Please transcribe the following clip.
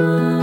Oh.